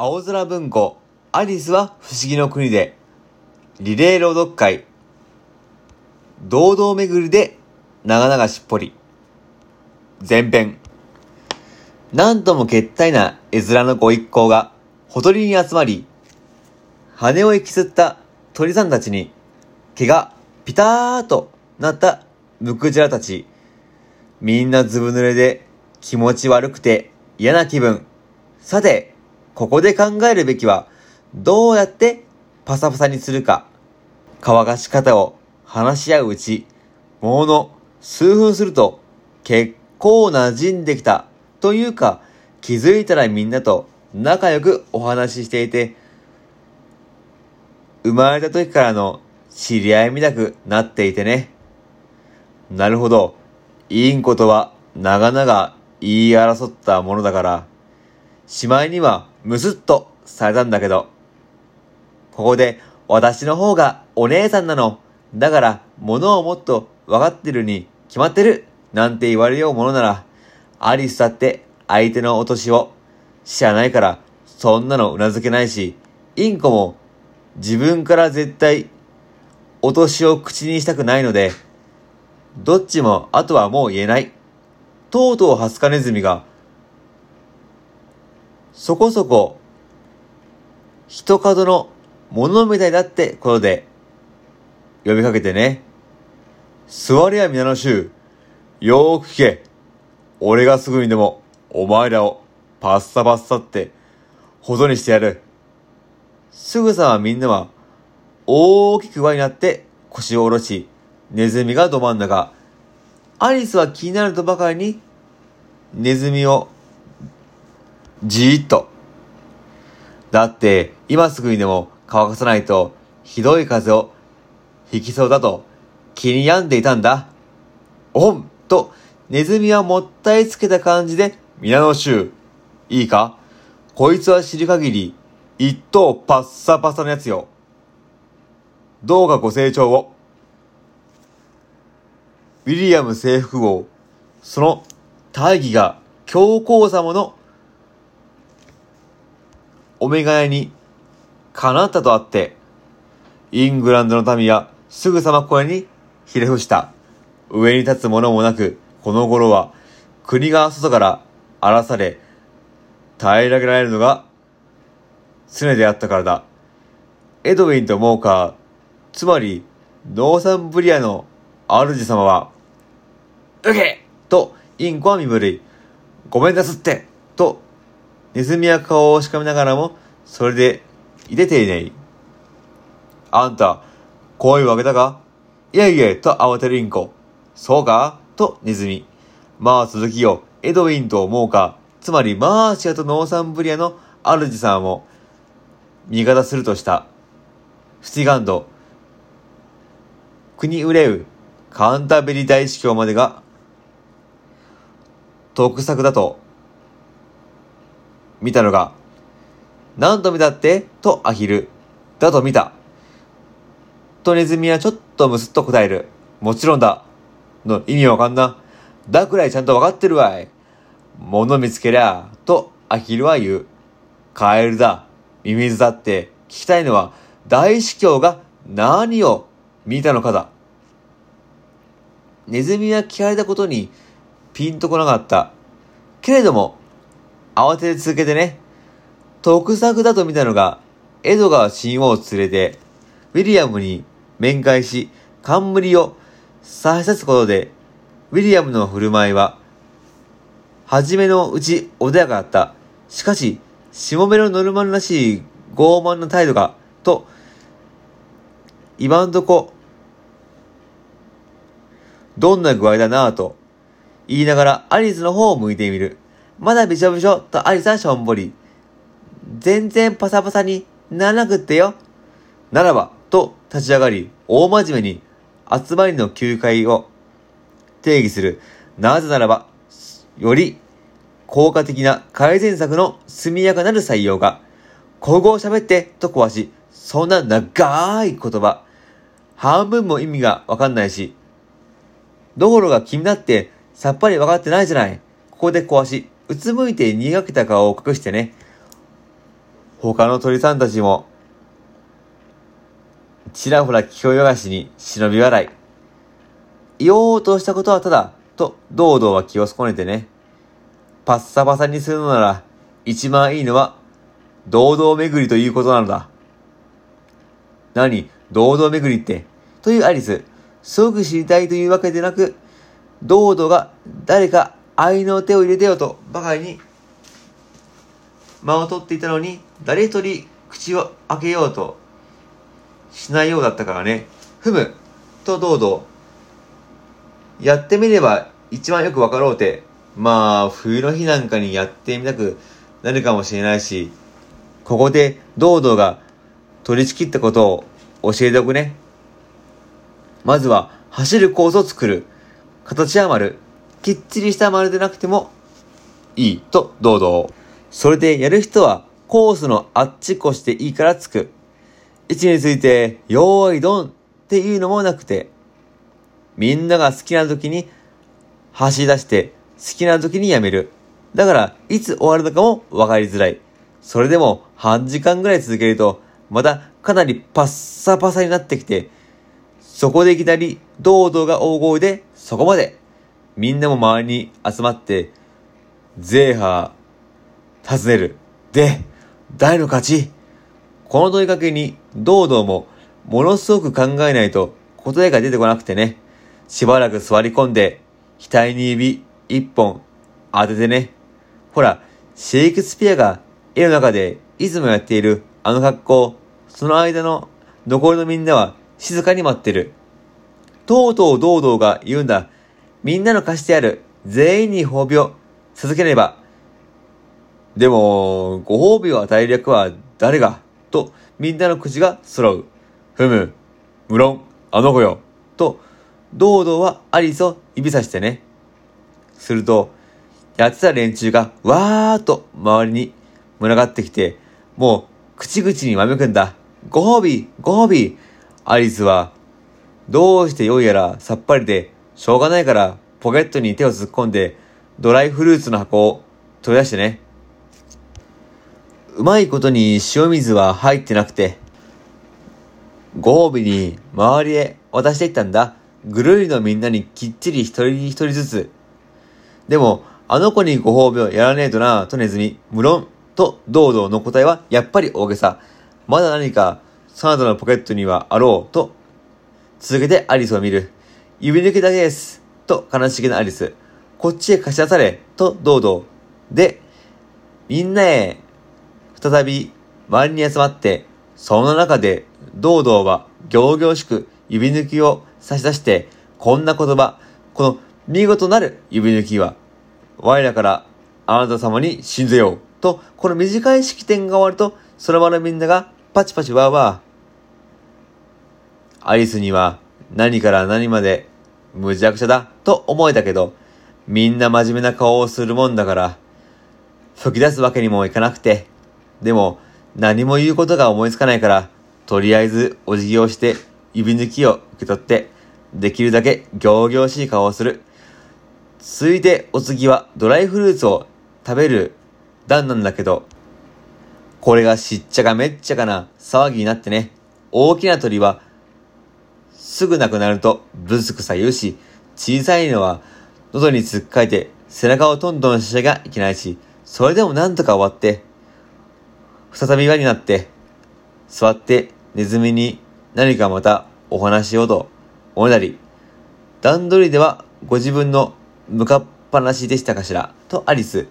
青空文庫、アリスは不思議の国で、リレー朗読会、堂々巡りで長々しっぽり、前編。なんとも決体な絵面のご一行が、ほとりに集まり、羽を引きずった鳥さんたちに、毛がピターとなったムクジラたち、みんなずぶ濡れで気持ち悪くて嫌な気分。さて、ここで考えるべきは、どうやってパサパサにするか。乾かし方を話し合ううち、もの数分すると結構馴染んできたというか、気づいたらみんなと仲良くお話ししていて、生まれた時からの知り合いみたくなっていてね。なるほど。いいんことは長々言い争ったものだから、しまいにはむすっとされたんだけど、ここで私の方がお姉さんなの。だから物をもっと分かってるに決まってるなんて言われようものなら、アリスだって相手のお年を知らないからそんなの頷けないし、インコも自分から絶対お年を口にしたくないので、どっちもあとはもう言えない。とうとうハスカネズミが、そこそこ、人角のものみたいだってことで、呼びかけてね。座れや皆の衆、よーく聞け。俺がすぐにでも、お前らをパッサパッサって、ほどにしてやる。すぐさまみんなは、大きく輪になって腰を下ろし、ネズミがど真ん中。アリスは気になるとばかりに、ネズミを、じーっと。だって、今すぐにでも乾かさないと、ひどい風を引きそうだと、気に病んでいたんだ。おんと、ネズミはもったいつけた感じで、皆の衆、いいか？こいつは知る限り、一等パッサパサのやつよ。どうかご清聴を。ウィリアム征服王、その大義が教皇様のお願いに叶ったとあって、イングランドの民はすぐさまこれにひれ伏した。上に立つものもなく、この頃は国が外から荒らされ、平らげられるのが常であったからだ。エドウィンとモーカー、つまりノーサンブリアの主様は、うけとインコは身震い。ごめんなすってと、ネズミは顔をしかめながらも、それで、いてていねい。あんた、声を上げたかいえいえ、と慌てるインコ。そうか？とネズミ。まあ続きよ、エドウィンとモーカー、つまりマーシアとノーサンブリアの主様も、味方するとした。スティガンド、国憂う、カンタベリ大司教までが、得策だと、見たのが、何と見たって？とアヒル。だと見た。とネズミはちょっとむすっと答える。もちろんだ。の意味わかんな。だくらいちゃんとわかってるわい。物見つけりゃ、とアヒルは言う。カエルだ。ミミズだって聞きたいのは大司教が何を見たのかだ。ネズミは聞かれたことにピンとこなかった。けれども、慌てて続けてね、得策だと見たのが、エドガー親王を連れて、ウィリアムに面会し、冠を差し出すことで、ウィリアムの振る舞いは、初めのうち穏やかだった。しかし、しもべのノルマンらしい傲慢な態度が、と、今んとこ、どんな具合だなぁと、言いながらアリスの方を向いてみる。まだびしょびしょとアリスはしょんぼり。全然パサパサにならなくってよ。ならば、と立ち上がり、大真面目に集まりの休会を定義する。なぜならば、より効果的な改善策の速やかなる採用が、古語を喋ってと壊し、そんな長い言葉、半分も意味がわかんないし、どころが君だってさっぱりわかってないじゃない。ここで壊し、うつむいて苦けた顔を隠してね。他の鳥さんたちも、ちらほら聞こえがしに忍び笑い。言おうとしたことはただ、と、堂々は気を損ねてね。パッサパサにするのなら、一番いいのは、堂々巡りということなのだ。何？堂々巡りって？というアリス、すごく知りたいというわけでなく、堂々が誰か愛の手を入れてよとばかりに間を取っていたのに、誰一人口を開けようとしないようだったからね。ふむ、と堂々。やってみれば一番よくわかろうて。まあ、冬の日なんかにやってみたくなるかもしれないし、ここで堂々が取り仕切ったことを教えておくね。まずは、走るコースを作る。形は丸。きっちりした丸でなくてもいいと堂々。それでやる人はコースのあっちこしていいからつく。位置について、よーいどんっていうのもなくて、みんなが好きな時に走り出して好きな時にやめる。だから、いつ終わるのかも分かりづらい。それでも半時間ぐらい続けると、またかなりパッサパサになってきて、そこでいきなり堂々が大声でそこまで。みんなも周りに集まって、ゼーハー、尋ねる。で、誰の勝ち？この問いかけに、堂々も、ものすごく考えないと答えが出てこなくてね。しばらく座り込んで、額に指一本当ててね。ほら、シェイクスピアが絵の中でいつもやっているあの格好、その間の残りのみんなは静かに待ってる。とうとう堂々が言うんだ。みんなの貸してある全員に褒美を授ければ。でも、ご褒美を与える役は誰が？と、みんなの口が揃う。ふむ、無論、あの子よ。と、堂々はアリスを指さしてね。すると、やってた連中がわーっと周りに群がってきて、もう口々にわめくんだ。ご褒美ご褒美アリスは、どうしてよいやらさっぱりで、しょうがないからポケットに手を突っ込んで、ドライフルーツの箱を取り出してね。うまいことに塩水は入ってなくて、ご褒美に周りへ渡していったんだ。ぐるりのみんなにきっちり一人一人ずつ。でも、あの子にご褒美をやらねえとな、とネズミ。無論、と堂々の答えはやっぱり大げさ。まだ何か、サナダのポケットにはあろう、と、続けてアリスを見る。指抜きだけです。と悲しげなアリス。こっちへ貸し出され、と堂々。で、みんなへ再び周りに集まって、その中で、堂々は行々しく指抜きを差し出して、こんな言葉、この見事なる指抜きは、我らからあなた様に信ぜよう。と、この短い式典が終わると、その場のみんながパチパチワーワー。アリスには何から何まで無邪ゃだと思えたけど、みんな真面目な顔をするもんだから、吹き出すわけにもいかなくて、でも、何も言うことが思いつかないから、とりあえずお辞儀をして指抜きを受け取って、できるだけ行々しい顔をする。続いてお次はドライフルーツを食べる段なんだけど、これがしっちゃかめっちゃかな騒ぎになってね、大きな鳥はすぐなくなるとブスクさ言うし、小さいのは喉に突っかいて背中をトントンしちゃいけないし、それでもなんとか終わって、再び輪になって、座ってネズミに何かまたお話しようとおねだり、段取りではご自分の向かっぱなしでしたかしら、とアリス。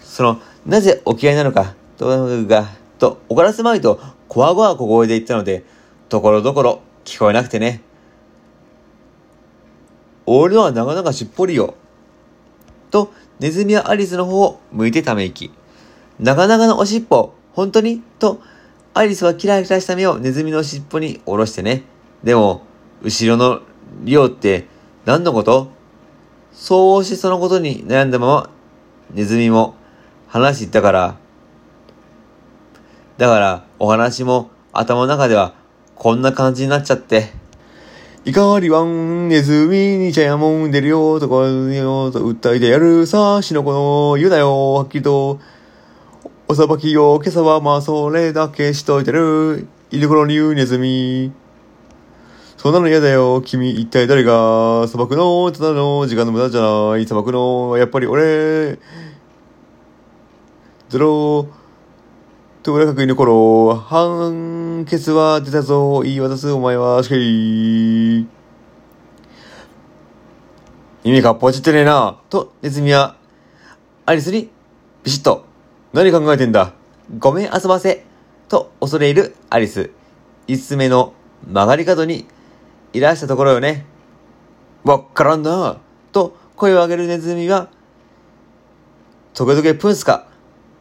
その、なぜお嫌いなのか、と、が、と、おからすまいと、こわごわ小声で言ったので、ところどころ聞こえなくてね。俺のはなかなかしっぽりよ。と、ネズミはアリスの方を向いてため息。なかなかのおしっぽ、本当に？と、アリスはキラキラした目をネズミの尻尾に下ろしてね。でも、後ろのリオって何のこと？そうしてそのことに悩んだまま、ネズミも話したから、だからお話も頭の中ではこんな感じになっちゃって。怒りはん、ネズミに茶屋もん出るよとかよと訴えてやるさ、しのこの言うなよ、はっきりと。おさばきよ、今朝はまあそれだけしといてる。居所に言うネズミ。そんなの嫌だよ。君、一体誰が、砂漠の、ただの時間の無駄じゃない。砂漠の、やっぱり俺。ゼロ、と裏角に残ろ。判決は出たぞ。言い渡すお前は、しかり。耳かっぽちってねえな。と、ネズミは、アリスに、ビシッと、何考えてんだ。ごめん遊ばせ。と、恐れ入るアリス。五つ目の曲がり角に、いらしたところよね。わっからんな。と、声を上げるネズミは、トゲトゲプンスか。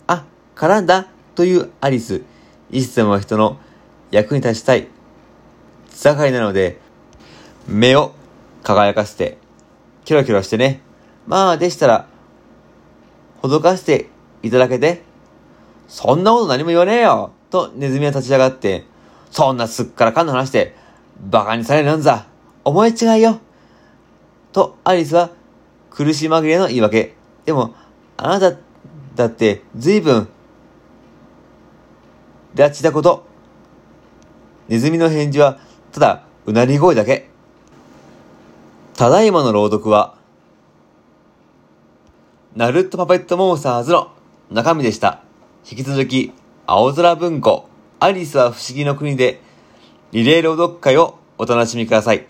あ、絡んだ。というアリス。いつでも人の役に立ちたい。盛りなので、目を輝かせて、キョロキョロしてね。まあ、でしたら、ほどかしていただけて、そんなこと何も言わねえよとネズミは立ち上がって、そんなすっからかんの話で、馬鹿にされるなんざ、思い違いよとアリスは苦し紛れの言い訳。でも、あなただって随分、拉致だこと。ネズミの返事は、ただ、うなり声だけ。ただいまの朗読は、ナルトパペットモンスターズの中身でした。引き続き、青空文庫、アリスは不思議の国で、リレー朗読会をお楽しみください。